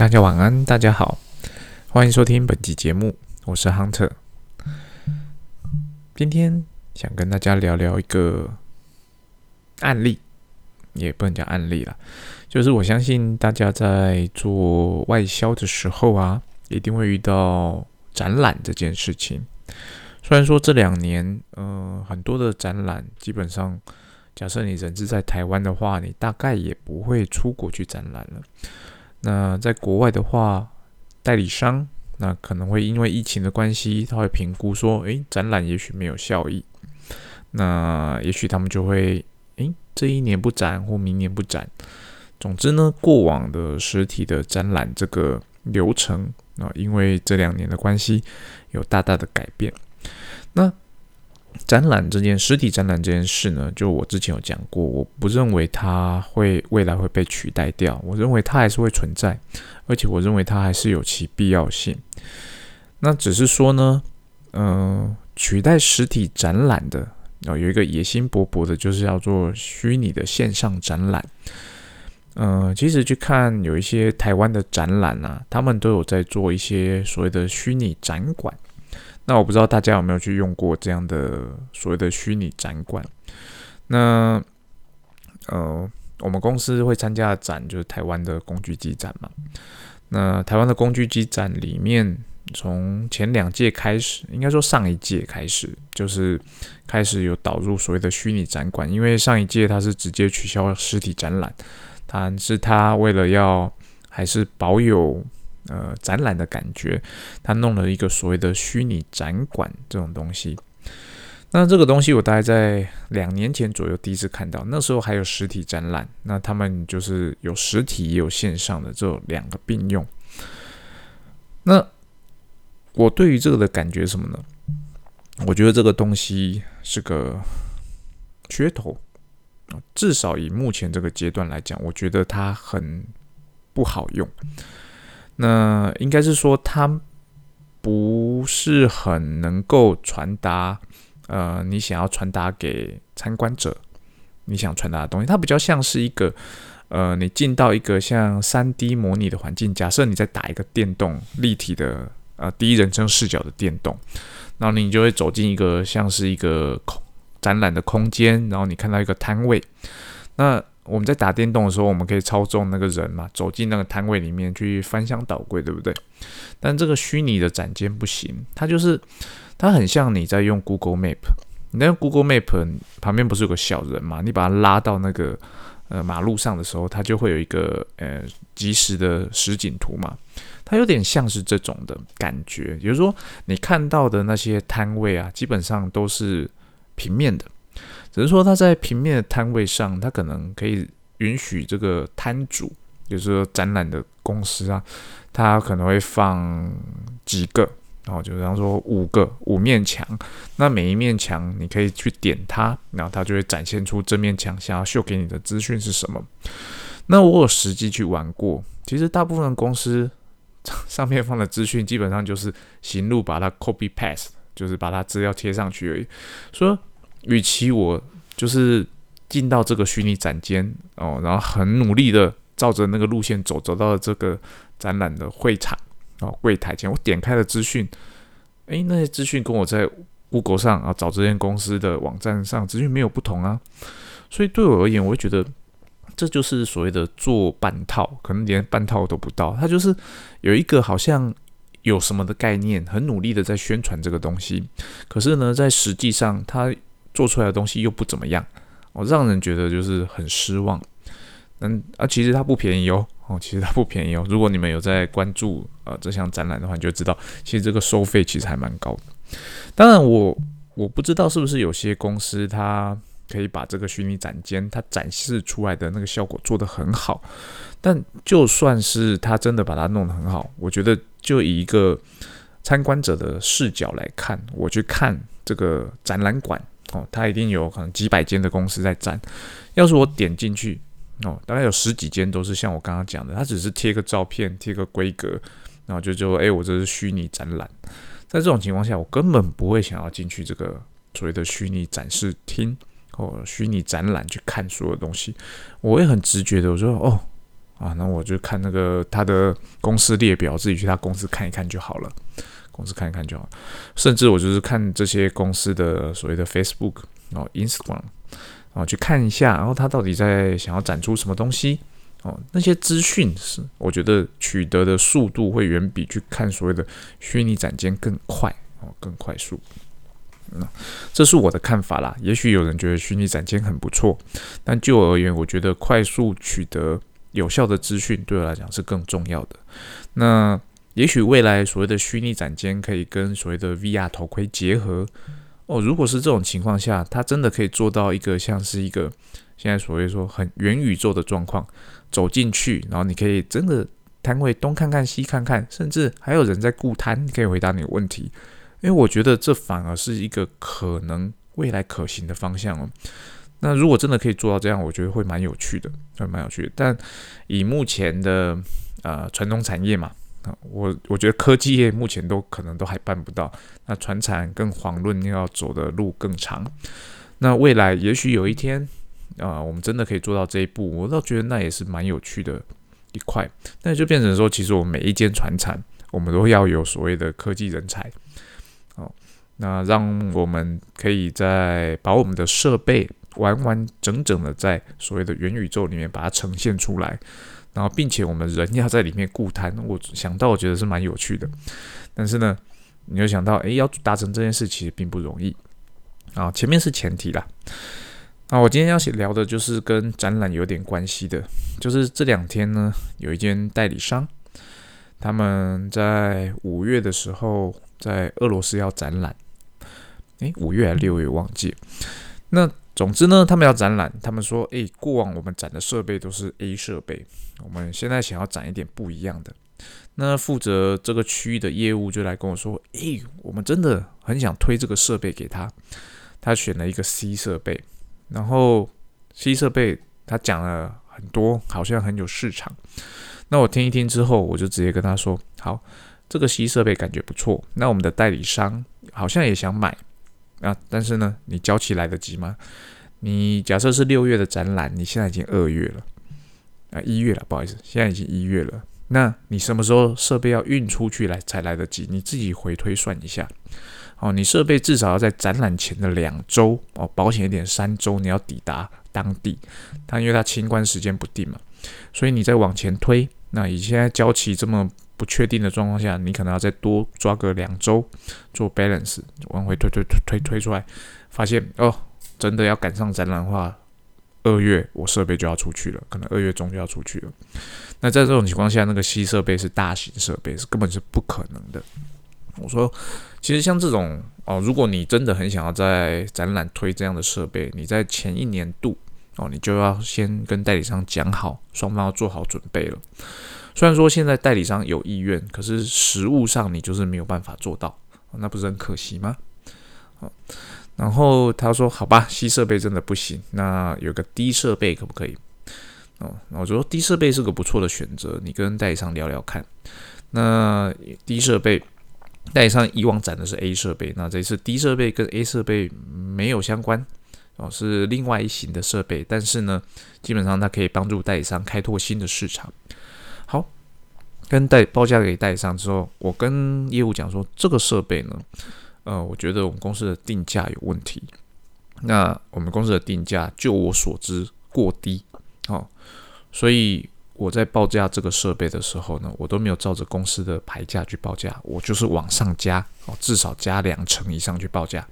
大家晚安，大家好，欢迎收听本期节目，我是 Hunter。今天想跟大家聊聊一个案例，也不能讲案例了，就是我相信大家在做外销的时候啊，一定会遇到展览这件事情。虽然说这两年，呃，很多的展览，基本上，假设你人是在台湾的话，你大概也不会出国去展览了。那在国外的话，代理商那可能会因为疫情的关系，他会评估说，诶，展览也许没有效益，那也许他们就会，诶，这一年不展或明年不展。总之呢，过往的实体的展览这个流程啊，因为这两年的关系，有大大的改变。那展览这件实体展览这件事呢，就我之前有讲过，我不认为它会未来会被取代掉，我认为它还是会存在，而且我认为它还是有其必要性。那只是说呢，嗯，取代实体展览的，哦，有一个野心勃勃的，就是要做虚拟的线上展览。嗯，其实去看有一些台湾的展览啊，他们都有在做一些所谓的虚拟展馆。那我不知道大家有没有去用过这样的所谓的虚拟展馆？那呃，我们公司会参加展就是台湾的工具机展嘛。那台湾的工具机展里面，从前两届开始，应该说上一届开始，就是开始有导入所谓的虚拟展馆。因为上一届它是直接取消实体展览，但是它为了要还是保有。呃，展览的感觉，他弄了一个所谓的虚拟展馆这种东西。那这个东西我大概在两年前左右第一次看到，那时候还有实体展览，那他们就是有实体也有线上的这两个并用。那我对于这个的感觉什么呢？我觉得这个东西是个噱头至少以目前这个阶段来讲，我觉得它很不好用。那应该是说，它不是很能够传达，呃，你想要传达给参观者，你想传达的东西，它比较像是一个，呃，你进到一个像三 D 模拟的环境，假设你在打一个电动立体的，呃，第一人称视角的电动，然后你就会走进一个像是一个空展览的空间，然后你看到一个摊位，那。我们在打电动的时候，我们可以操纵那个人嘛，走进那个摊位里面去翻箱倒柜，对不对？但这个虚拟的展间不行，它就是它很像你在用 Google Map，你在用 Google Map 旁边不是有个小人嘛？你把它拉到那个呃马路上的时候，它就会有一个呃即时的实景图嘛。它有点像是这种的感觉，也就是说你看到的那些摊位啊，基本上都是平面的。只是说，他在平面的摊位上，他可能可以允许这个摊主，就是说展览的公司啊，他可能会放几个，然后就比方说五个五面墙，那每一面墙你可以去点它，然后它就会展现出这面墙想要秀给你的资讯是什么。那我有实际去玩过，其实大部分公司上 面放的资讯基本上就是行路把它 copy past 就是把它资料贴上去而已，说。与其我就是进到这个虚拟展间哦，然后很努力的照着那个路线走，走到了这个展览的会场哦，柜台前，我点开了资讯，诶，那些资讯跟我在 Google 上啊找这间公司的网站上资讯没有不同啊，所以对我而言，我会觉得这就是所谓的做半套，可能连半套都不到，他就是有一个好像有什么的概念，很努力的在宣传这个东西，可是呢，在实际上他。做出来的东西又不怎么样，哦，让人觉得就是很失望。嗯啊，其实它不便宜哦，哦，其实它不便宜哦。如果你们有在关注呃这项展览的话，你就知道，其实这个收费其实还蛮高的。当然，我我不知道是不是有些公司它可以把这个虚拟展间它展示出来的那个效果做得很好，但就算是它真的把它弄得很好，我觉得就以一个参观者的视角来看，我去看这个展览馆。哦，它一定有可能几百间的公司在占。要是我点进去，哦，大概有十几间都是像我刚刚讲的，它只是贴个照片，贴个规格，然后就就哎，我这是虚拟展览。在这种情况下，我根本不会想要进去这个所谓的虚拟展示厅或虚拟展览去看所有东西。我会很直觉的，我说哦，啊，那我就看那个他的公司列表，自己去他公司看一看就好了。公司看一看就好，甚至我就是看这些公司的所谓的 Facebook 哦、Instagram 哦，去看一下，然后他到底在想要展出什么东西哦，那些资讯是我觉得取得的速度会远比去看所谓的虚拟展间更快哦，更快速。那这是我的看法啦。也许有人觉得虚拟展间很不错，但就我而言，我觉得快速取得有效的资讯对我来讲是更重要的。那也许未来所谓的虚拟展间可以跟所谓的 VR 头盔结合哦。如果是这种情况下，它真的可以做到一个像是一个现在所谓说很元宇宙的状况，走进去，然后你可以真的摊位东看看西看看，甚至还有人在顾摊，可以回答你的问题。因为我觉得这反而是一个可能未来可行的方向哦。那如果真的可以做到这样，我觉得会蛮有趣的，会蛮有趣的。但以目前的呃传统产业嘛，我我觉得科技业目前都可能都还办不到。那传产更遑论要走的路更长。那未来也许有一天啊，我们真的可以做到这一步，我倒觉得那也是蛮有趣的一块。那就变成说，其实我们每一间传产，我们都要有所谓的科技人才。哦那让我们可以在把我们的设备完完整整的在所谓的元宇宙里面把它呈现出来，然后并且我们人要在里面固摊，我想到我觉得是蛮有趣的。但是呢，你就想到，诶，要达成这件事其实并不容易啊。前面是前提啦。那我今天要聊的就是跟展览有点关系的，就是这两天呢，有一间代理商，他们在五月的时候在俄罗斯要展览。诶，五月还是六月忘记。那总之呢，他们要展览，他们说，诶，过往我们展的设备都是 A 设备，我们现在想要展一点不一样的。那负责这个区域的业务就来跟我说，诶，我们真的很想推这个设备给他。他选了一个 C 设备，然后 C 设备他讲了很多，好像很有市场。那我听一听之后，我就直接跟他说，好，这个 C 设备感觉不错，那我们的代理商好像也想买。啊，但是呢，你交期来得及吗？你假设是六月的展览，你现在已经二月了，啊，一月了，不好意思，现在已经一月了。那你什么时候设备要运出去来才来得及？你自己回推算一下。哦，你设备至少要在展览前的两周，哦，保险一点三周，你要抵达当地。它因为它清关时间不定嘛，所以你再往前推。那以现在交期这么。不确定的状况下，你可能要再多抓个两周做 balance，往回推推推推推出来，发现哦，真的要赶上展览的话，二月我设备就要出去了，可能二月中就要出去了。那在这种情况下，那个新设备是大型设备，是根本是不可能的。我说，其实像这种哦，如果你真的很想要在展览推这样的设备，你在前一年度哦，你就要先跟代理商讲好，双方要做好准备了。虽然说现在代理商有意愿，可是实物上你就是没有办法做到，那不是很可惜吗？好，然后他说：“好吧，C 设备真的不行，那有个低设备可不可以？”哦，我觉得 D 设备是个不错的选择，你跟代理商聊聊看。那低设备代理商以往展的是 A 设备，那这次低设备跟 A 设备没有相关哦，是另外一型的设备，但是呢，基本上它可以帮助代理商开拓新的市场。跟代报价给代理商之后，我跟业务讲说，这个设备呢，呃，我觉得我们公司的定价有问题。那我们公司的定价，就我所知过低，哦，所以我在报价这个设备的时候呢，我都没有照着公司的牌价去报价，我就是往上加，哦，至少加两成以上去报价。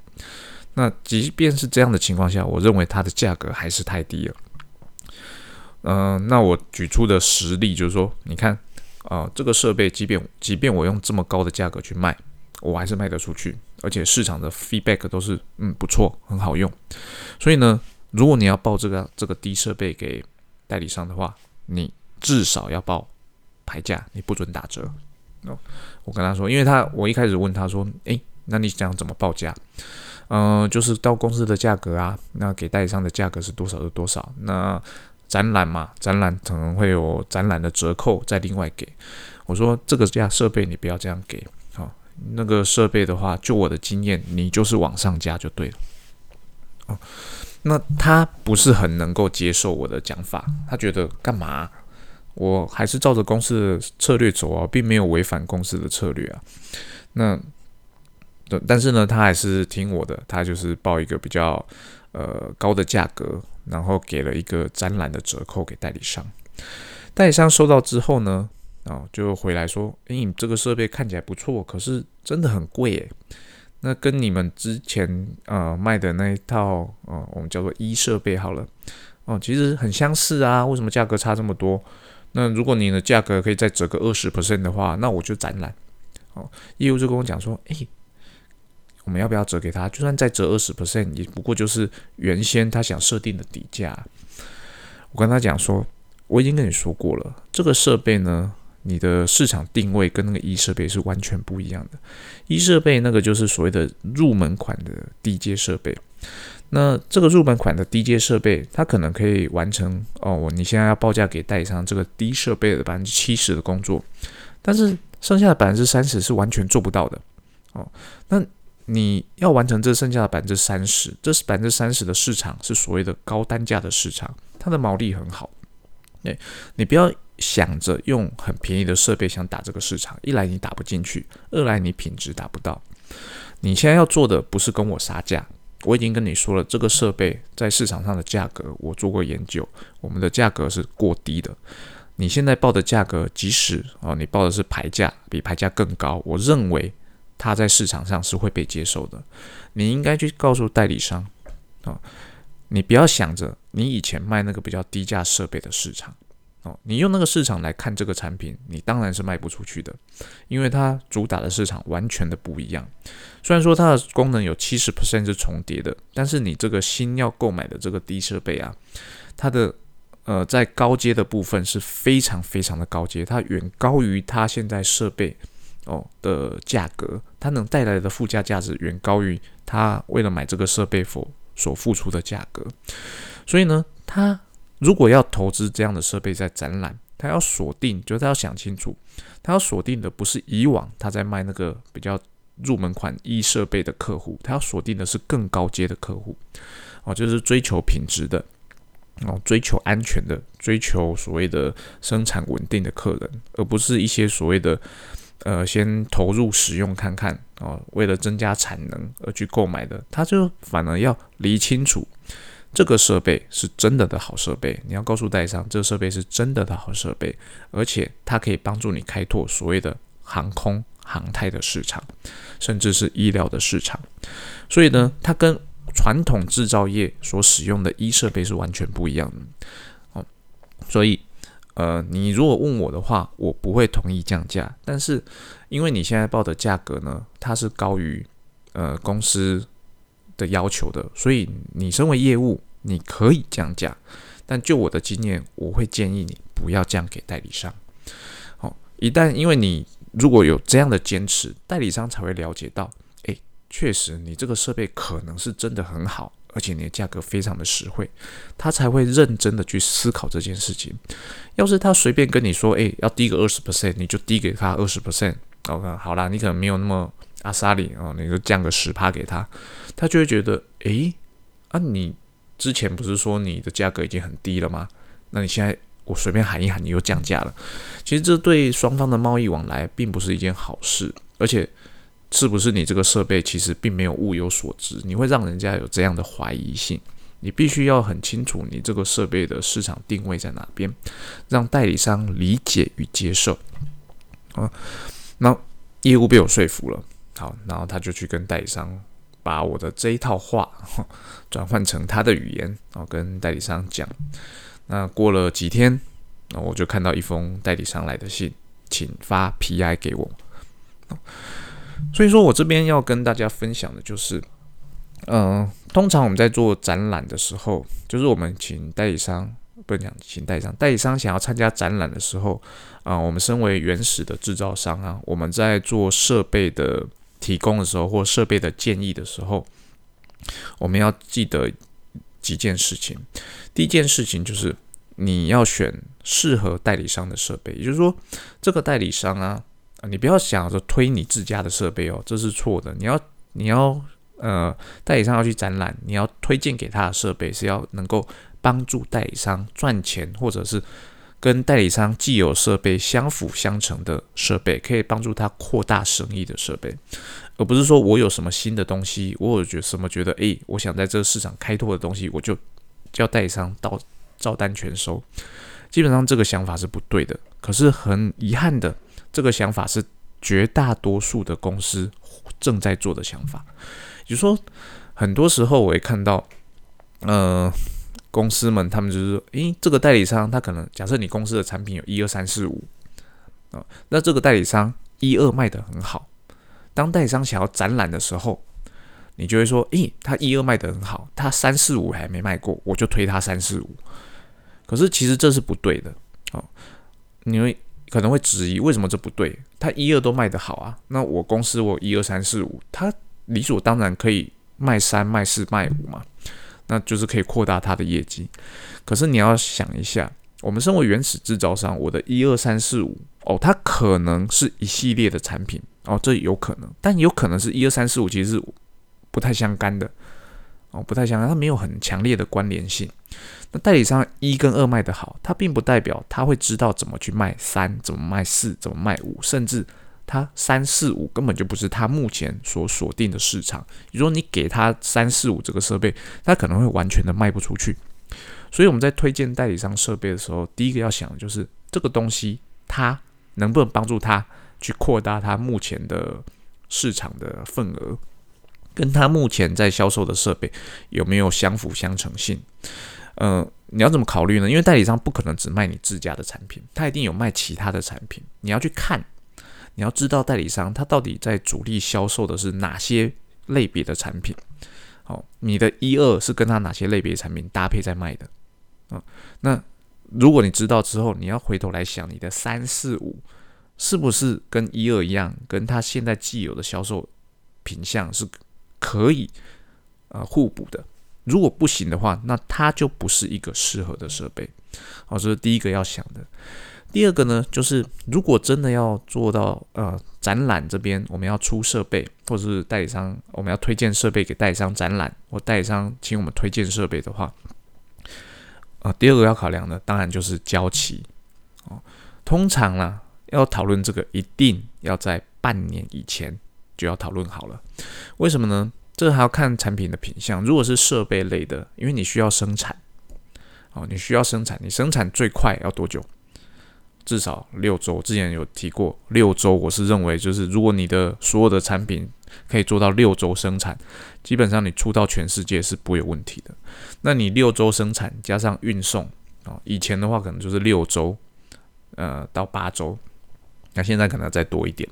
那即便是这样的情况下，我认为它的价格还是太低了。嗯，那我举出的实例就是说，你看啊，这个设备，即便即便我用这么高的价格去卖，我还是卖得出去，而且市场的 feedback 都是嗯不错，很好用。所以呢，如果你要报这个这个低设备给代理商的话，你至少要报牌价，你不准打折。哦，我跟他说，因为他我一开始问他说，诶，那你想怎么报价？嗯，就是到公司的价格啊，那给代理商的价格是多少是多少？那展览嘛，展览可能会有展览的折扣，再另外给。我说这个价设备你不要这样给，好，那个设备的话，就我的经验，你就是往上加就对了。哦，那他不是很能够接受我的讲法，他觉得干嘛？我还是照着公司的策略走啊，并没有违反公司的策略啊。那，但是呢，他还是听我的，他就是报一个比较呃高的价格，然后给了一个展览的折扣给代理商。代理商收到之后呢，啊，就回来说：“诶，你这个设备看起来不错，可是真的很贵诶。那跟你们之前呃卖的那一套呃，我们叫做一设备好了，哦，其实很相似啊。为什么价格差这么多？那如果你的价格可以再折个二十 percent 的话，那我就展览。哦，业务就跟我讲说：，诶，我们要不要折给他？就算再折二十 percent，也不过就是原先他想设定的底价。我跟他讲说。我已经跟你说过了，这个设备呢，你的市场定位跟那个一设备是完全不一样的。一设备那个就是所谓的入门款的低阶设备，那这个入门款的低阶设备，它可能可以完成哦，我你现在要报价给代理商这个低设备的百分之七十的工作，但是剩下的百分之三十是完全做不到的哦。那你要完成这剩下的百分之三十，这是百分之三十的市场是所谓的高单价的市场，它的毛利很好。对，你不要想着用很便宜的设备想打这个市场，一来你打不进去，二来你品质达不到。你现在要做的不是跟我杀价，我已经跟你说了，这个设备在市场上的价格，我做过研究，我们的价格是过低的。你现在报的价格，即使哦你报的是牌价，比牌价更高，我认为它在市场上是会被接受的。你应该去告诉代理商啊。你不要想着你以前卖那个比较低价设备的市场哦，你用那个市场来看这个产品，你当然是卖不出去的，因为它主打的市场完全的不一样。虽然说它的功能有七十 percent 是重叠的，但是你这个新要购买的这个低设备啊，它的呃在高阶的部分是非常非常的高阶，它远高于它现在设备哦的价格，它能带来的附加价值远高于他为了买这个设备否。所付出的价格，所以呢，他如果要投资这样的设备在展览，他要锁定，就是他要想清楚，他要锁定的不是以往他在卖那个比较入门款一设备的客户，他要锁定的是更高阶的客户，哦，就是追求品质的，哦，追求安全的，追求所谓的生产稳定的客人，而不是一些所谓的。呃，先投入使用看看哦，为了增加产能而去购买的，他就反而要理清楚这个设备是真的的好设备。你要告诉代理商，这个设备是真的的好设备，而且它可以帮助你开拓所谓的航空航太的市场，甚至是医疗的市场。所以呢，它跟传统制造业所使用的一设备是完全不一样的哦，所以。呃，你如果问我的话，我不会同意降价。但是，因为你现在报的价格呢，它是高于呃公司的要求的，所以你身为业务，你可以降价。但就我的经验，我会建议你不要降给代理商。好，一旦因为你如果有这样的坚持，代理商才会了解到，诶，确实你这个设备可能是真的很好。而且你的价格非常的实惠，他才会认真的去思考这件事情。要是他随便跟你说，哎，要低个二十 percent，你就低给他二十 percent。OK，好啦，你可能没有那么阿萨里哦，你就降个十趴给他，他就会觉得，哎，啊，你之前不是说你的价格已经很低了吗？那你现在我随便喊一喊，你又降价了。其实这对双方的贸易往来并不是一件好事，而且。是不是你这个设备其实并没有物有所值？你会让人家有这样的怀疑性。你必须要很清楚你这个设备的市场定位在哪边，让代理商理解与接受。啊，那业务被我说服了，好，然后他就去跟代理商把我的这一套话 转换成他的语言，然后跟代理商讲。那过了几天，那我就看到一封代理商来的信，请发 PI 给我。所以说我这边要跟大家分享的就是，嗯，通常我们在做展览的时候，就是我们请代理商，不能讲请代理商，代理商想要参加展览的时候，啊，我们身为原始的制造商啊，我们在做设备的提供的时候，或设备的建议的时候，我们要记得几件事情。第一件事情就是你要选适合代理商的设备，也就是说，这个代理商啊。啊，你不要想着推你自家的设备哦，这是错的。你要，你要，呃，代理商要去展览，你要推荐给他的设备是要能够帮助代理商赚钱，或者是跟代理商既有设备相辅相成的设备，可以帮助他扩大生意的设备，而不是说我有什么新的东西，我有觉什么觉得诶，我想在这个市场开拓的东西，我就叫代理商到照单全收。基本上这个想法是不对的。可是很遗憾的，这个想法是绝大多数的公司正在做的想法。也就是说，很多时候我会看到，呃。公司们，他们就是说，诶，这个代理商他可能假设你公司的产品有一二三四五啊，那这个代理商一二卖得很好，当代理商想要展览的时候，你就会说，诶，他一二卖得很好，他三四五还没卖过，我就推他三四五。可是其实这是不对的，哦，因为可能会质疑为什么这不对？他一二都卖得好啊，那我公司我一二三四五，他理所当然可以卖三卖四卖五嘛。那就是可以扩大他的业绩，可是你要想一下，我们身为原始制造商，我的一二三四五哦，它可能是一系列的产品哦，这有可能，但有可能是一二三四五其实是不太相干的哦，不太相干，它没有很强烈的关联性。那代理商一跟二卖的好，它并不代表他会知道怎么去卖三，怎么卖四，怎么卖五，甚至。他三四五根本就不是他目前所锁定的市场。如果你给他三四五这个设备，他可能会完全的卖不出去。所以我们在推荐代理商设备的时候，第一个要想的就是这个东西它能不能帮助他去扩大他目前的市场的份额，跟他目前在销售的设备有没有相辅相成性。嗯，你要怎么考虑呢？因为代理商不可能只卖你自家的产品，他一定有卖其他的产品，你要去看。你要知道代理商他到底在主力销售的是哪些类别的产品，好，你的一二是跟他哪些类别产品搭配在卖的，啊，那如果你知道之后，你要回头来想你的三四五是不是跟一二一样，跟他现在既有的销售品相是可以呃互补的，如果不行的话，那它就不是一个适合的设备，好，这是第一个要想的。第二个呢，就是如果真的要做到呃展览这边，我们要出设备，或者是代理商，我们要推荐设备给代理商展览，或代理商请我们推荐设备的话，啊，第二个要考量的当然就是交期哦。通常呢，要讨论这个，一定要在半年以前就要讨论好了。为什么呢？这还要看产品的品相。如果是设备类的，因为你需要生产，哦，你需要生产，你生产最快要多久？至少六周，之前有提过六周，我是认为就是如果你的所有的产品可以做到六周生产，基本上你出到全世界是不会有问题的。那你六周生产加上运送啊，以前的话可能就是六周，呃到八周，那现在可能再多一点。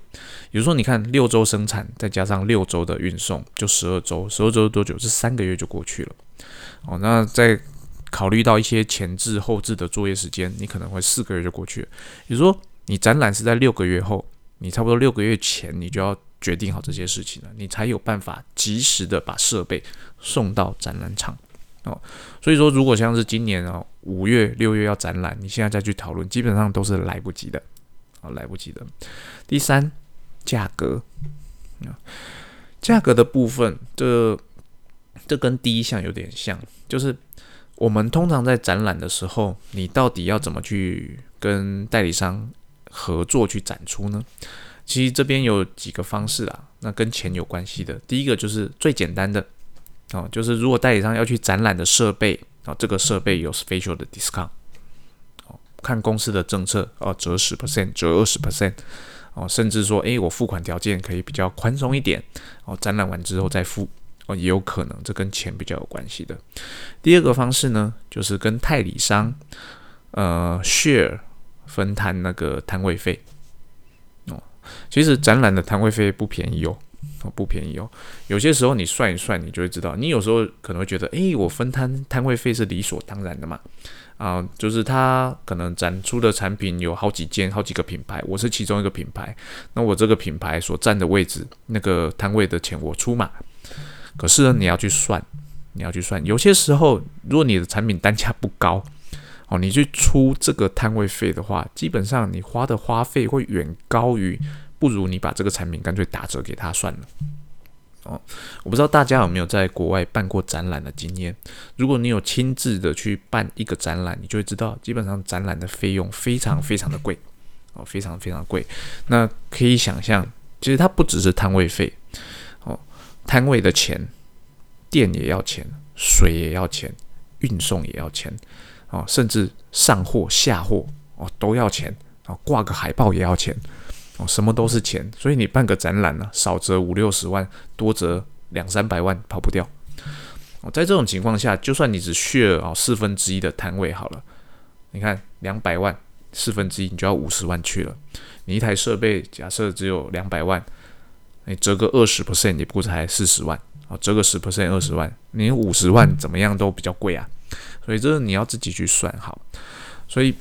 比如说你看六周生产再加上六周的运送，就十二周，十二周多久？是三个月就过去了。哦，那在考虑到一些前置后置的作业时间，你可能会四个月就过去了。比如说，你展览是在六个月后，你差不多六个月前你就要决定好这些事情了，你才有办法及时的把设备送到展览场哦。所以说，如果像是今年哦五月六月要展览，你现在再去讨论，基本上都是来不及的啊，来不及的。第三，价格啊，价格的部分，这这跟第一项有点像，就是。我们通常在展览的时候，你到底要怎么去跟代理商合作去展出呢？其实这边有几个方式啊，那跟钱有关系的。第一个就是最简单的哦，就是如果代理商要去展览的设备啊，这个设备有 special 的 discount，看公司的政策哦，折十 percent，折二十 percent 哦，甚至说，诶，我付款条件可以比较宽松一点哦，展览完之后再付。哦，也有可能，这跟钱比较有关系的。第二个方式呢，就是跟代理商，呃，share 分摊那个摊位费。哦，其实展览的摊位费不便宜哦，哦，不便宜哦。有些时候你算一算，你就会知道，你有时候可能会觉得，诶，我分摊摊位费是理所当然的嘛。啊，就是他可能展出的产品有好几件、好几个品牌，我是其中一个品牌，那我这个品牌所占的位置，那个摊位的钱我出嘛。可是呢，你要去算，你要去算。有些时候，如果你的产品单价不高，哦，你去出这个摊位费的话，基本上你花的花费会远高于不如你把这个产品干脆打折给他算了。哦，我不知道大家有没有在国外办过展览的经验。如果你有亲自的去办一个展览，你就会知道，基本上展览的费用非常非常的贵哦，非常非常贵。那可以想象，其实它不只是摊位费哦，摊位的钱，电也要钱，水也要钱，运送也要钱哦，甚至上货下货哦都要钱哦，挂个海报也要钱。哦，什么都是钱，所以你办个展览呢，少则五六十万，多则两三百万，跑不掉。哦，在这种情况下，就算你只续了啊四分之一的摊位好了，你看两百万四分之一，你就要五十万去了。你一台设备假设只有两百万，你折个二十 percent 也不过才四十万啊，折个十 percent 二十万，你五十万怎么样都比较贵啊，所以这你要自己去算好，所以。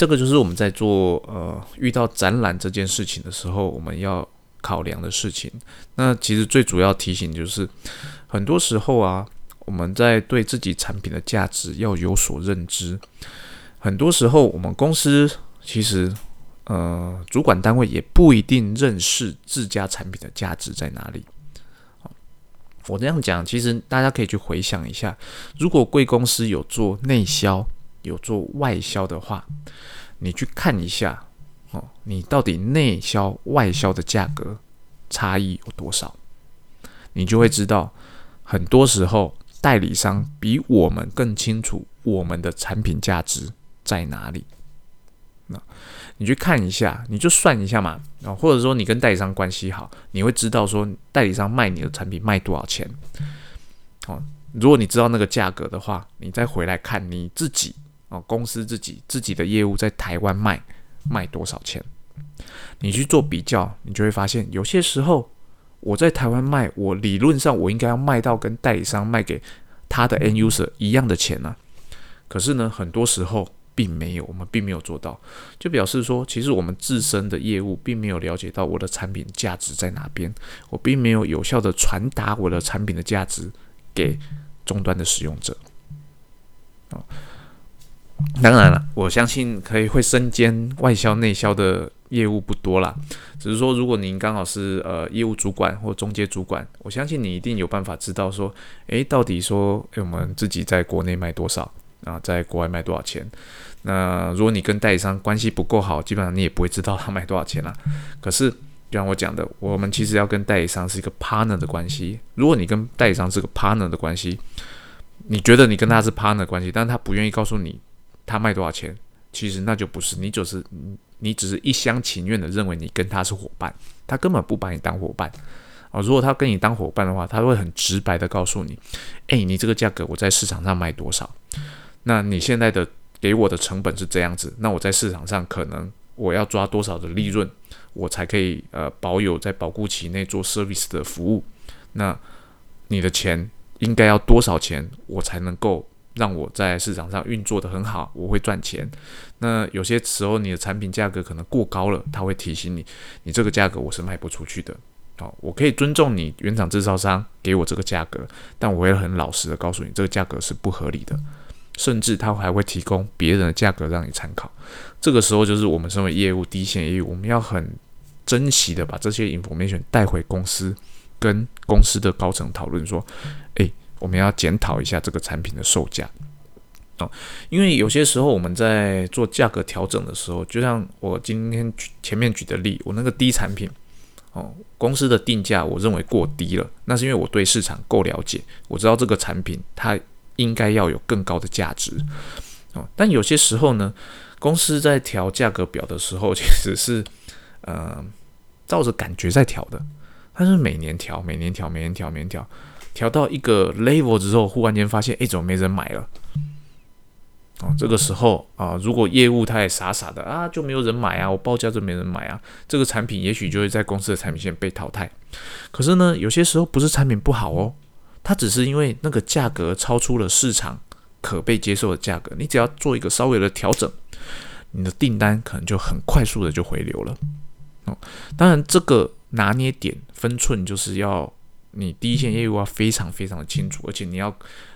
这个就是我们在做呃遇到展览这件事情的时候，我们要考量的事情。那其实最主要提醒就是，很多时候啊，我们在对自己产品的价值要有所认知。很多时候，我们公司其实呃主管单位也不一定认识自家产品的价值在哪里。我这样讲，其实大家可以去回想一下，如果贵公司有做内销。有做外销的话，你去看一下哦，你到底内销外销的价格差异有多少？你就会知道，很多时候代理商比我们更清楚我们的产品价值在哪里。那你去看一下，你就算一下嘛，啊，或者说你跟代理商关系好，你会知道说代理商卖你的产品卖多少钱。哦，如果你知道那个价格的话，你再回来看你自己。哦，公司自己自己的业务在台湾卖卖多少钱？你去做比较，你就会发现，有些时候我在台湾卖，我理论上我应该要卖到跟代理商卖给他的 end user 一样的钱呢。可是呢，很多时候并没有，我们并没有做到，就表示说，其实我们自身的业务并没有了解到我的产品价值在哪边，我并没有有效的传达我的产品的价值给终端的使用者。哦。当然了，我相信可以会身兼外销内销的业务不多啦。只是说，如果您刚好是呃业务主管或中介主管，我相信你一定有办法知道说，诶，到底说我们自己在国内卖多少啊，在国外卖多少钱？那如果你跟代理商关系不够好，基本上你也不会知道他卖多少钱啦。可是，就像我讲的，我们其实要跟代理商是一个 partner 的关系。如果你跟代理商是个 partner 的关系，你觉得你跟他是 partner 关系，但是他不愿意告诉你。他卖多少钱？其实那就不是你，就是你只是一厢情愿的认为你跟他是伙伴，他根本不把你当伙伴啊！如果他跟你当伙伴的话，他会很直白的告诉你：，诶，你这个价格我在市场上卖多少？那你现在的给我的成本是这样子，那我在市场上可能我要抓多少的利润，我才可以呃保有在保护期内做 service 的服务？那你的钱应该要多少钱，我才能够？让我在市场上运作的很好，我会赚钱。那有些时候你的产品价格可能过高了，他会提醒你，你这个价格我是卖不出去的。好，我可以尊重你原厂制造商给我这个价格，但我会很老实的告诉你，这个价格是不合理的。甚至他还会提供别人的价格让你参考。这个时候就是我们身为业务第一线业务，我们要很珍惜的把这些 information 带回公司，跟公司的高层讨论说，诶。我们要检讨一下这个产品的售价哦，因为有些时候我们在做价格调整的时候，就像我今天举前面举的例，我那个低产品哦，公司的定价我认为过低了，那是因为我对市场够了解，我知道这个产品它应该要有更高的价值哦。但有些时候呢，公司在调价格表的时候，其实是呃照着感觉在调的，它是每年调，每年调，每年调，每年调。调到一个 level 之后，忽然间发现，哎，怎么没人买了？哦，这个时候啊，如果业务他也傻傻的啊，就没有人买啊，我报价就没人买啊，这个产品也许就会在公司的产品线被淘汰。可是呢，有些时候不是产品不好哦，它只是因为那个价格超出了市场可被接受的价格，你只要做一个稍微的调整，你的订单可能就很快速的就回流了。哦，当然这个拿捏点分寸就是要。你第一线业务要非常非常的清楚，而且你要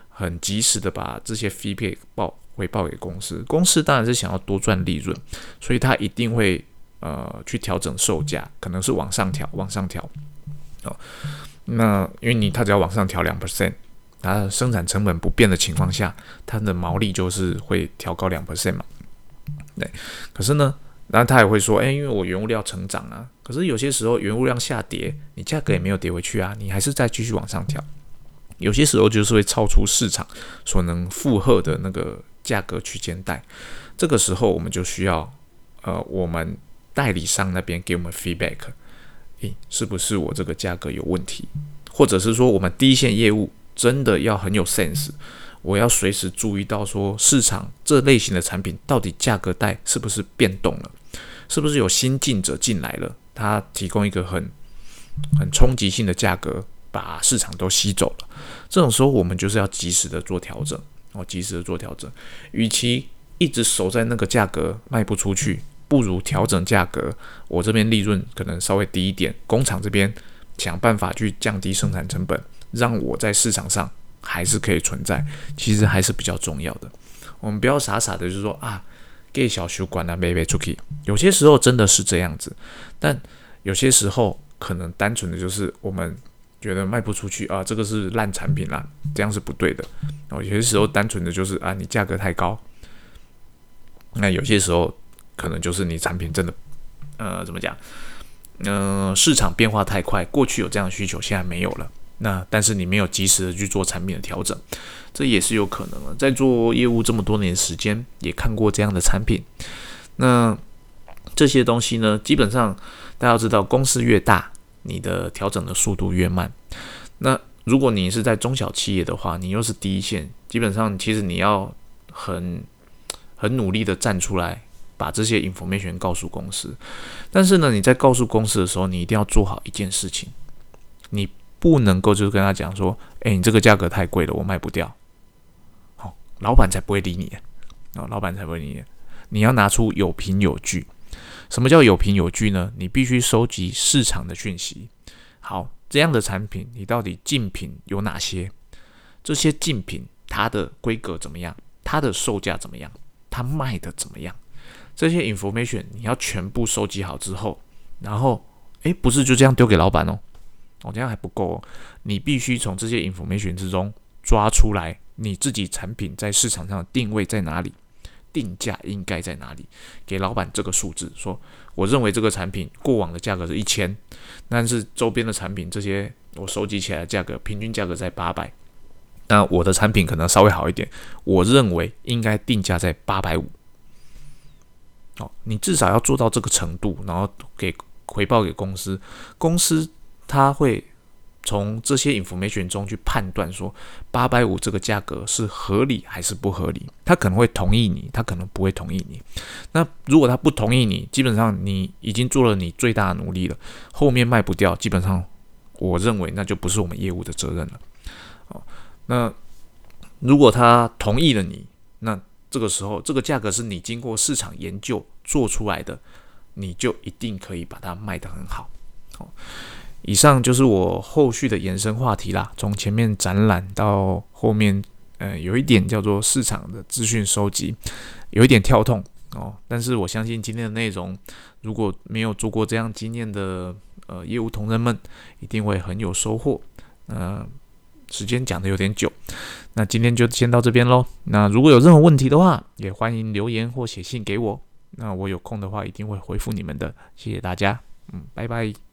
很及时的把这些 feedback 报回报给公司。公司当然是想要多赚利润，所以他一定会呃去调整售价，可能是往上调，往上调。哦，那因为你它只要往上调两 percent，它生产成本不变的情况下，它的毛利就是会调高两 percent 嘛。对，可是呢，然后他也会说，哎，因为我原物料成长啊，可是有些时候原物料下跌，你价格也没有跌回去啊，你还是再继续往上调。有些时候就是会超出市场所能负荷的那个价格区间带，这个时候我们就需要，呃，我们代理商那边给我们 feedback，诶，是不是我这个价格有问题，或者是说我们第一线业务真的要很有 sense。我要随时注意到，说市场这类型的产品到底价格带是不是变动了，是不是有新进者进来了，它提供一个很很冲击性的价格，把市场都吸走了。这种时候，我们就是要及时的做调整，哦，及时的做调整。与其一直守在那个价格卖不出去，不如调整价格。我这边利润可能稍微低一点，工厂这边想办法去降低生产成本，让我在市场上。还是可以存在，其实还是比较重要的。我们不要傻傻的，就是说啊，给小学管啊，没没出去。有些时候真的是这样子，但有些时候可能单纯的就是我们觉得卖不出去啊，这个是烂产品啦，这样是不对的。哦，有些时候单纯的就是啊，你价格太高。那有些时候可能就是你产品真的，呃，怎么讲？嗯，市场变化太快，过去有这样的需求，现在没有了。那但是你没有及时的去做产品的调整，这也是有可能的。在做业务这么多年时间，也看过这样的产品。那这些东西呢，基本上大家要知道，公司越大，你的调整的速度越慢。那如果你是在中小企业的话，你又是第一线，基本上其实你要很很努力的站出来，把这些 information 告诉公司。但是呢，你在告诉公司的时候，你一定要做好一件事情，你。不能够就是跟他讲说，哎，你这个价格太贵了，我卖不掉。好，老板才不会理你啊，老板才不会理你。你要拿出有凭有据。什么叫有凭有据呢？你必须收集市场的讯息。好，这样的产品你到底竞品有哪些？这些竞品它的规格怎么样？它的售价怎么样？它卖的怎么样？这些 information 你要全部收集好之后，然后，诶，不是就这样丢给老板哦。哦，这样还不够，你必须从这些 information 之中抓出来，你自己产品在市场上的定位在哪里，定价应该在哪里，给老板这个数字，说我认为这个产品过往的价格是一千，但是周边的产品这些我收集起来的价格平均价格在八百，那我的产品可能稍微好一点，我认为应该定价在八百五。哦，你至少要做到这个程度，然后给回报给公司，公司。他会从这些 information 中去判断说八百五这个价格是合理还是不合理。他可能会同意你，他可能不会同意你。那如果他不同意你，基本上你已经做了你最大的努力了，后面卖不掉，基本上我认为那就不是我们业务的责任了。哦，那如果他同意了你，那这个时候这个价格是你经过市场研究做出来的，你就一定可以把它卖得很好。好。以上就是我后续的延伸话题啦，从前面展览到后面，呃，有一点叫做市场的资讯收集，有一点跳痛哦。但是我相信今天的内容，如果没有做过这样经验的呃业务同仁们，一定会很有收获。呃，时间讲的有点久，那今天就先到这边喽。那如果有任何问题的话，也欢迎留言或写信给我。那我有空的话，一定会回复你们的。谢谢大家，嗯，拜拜。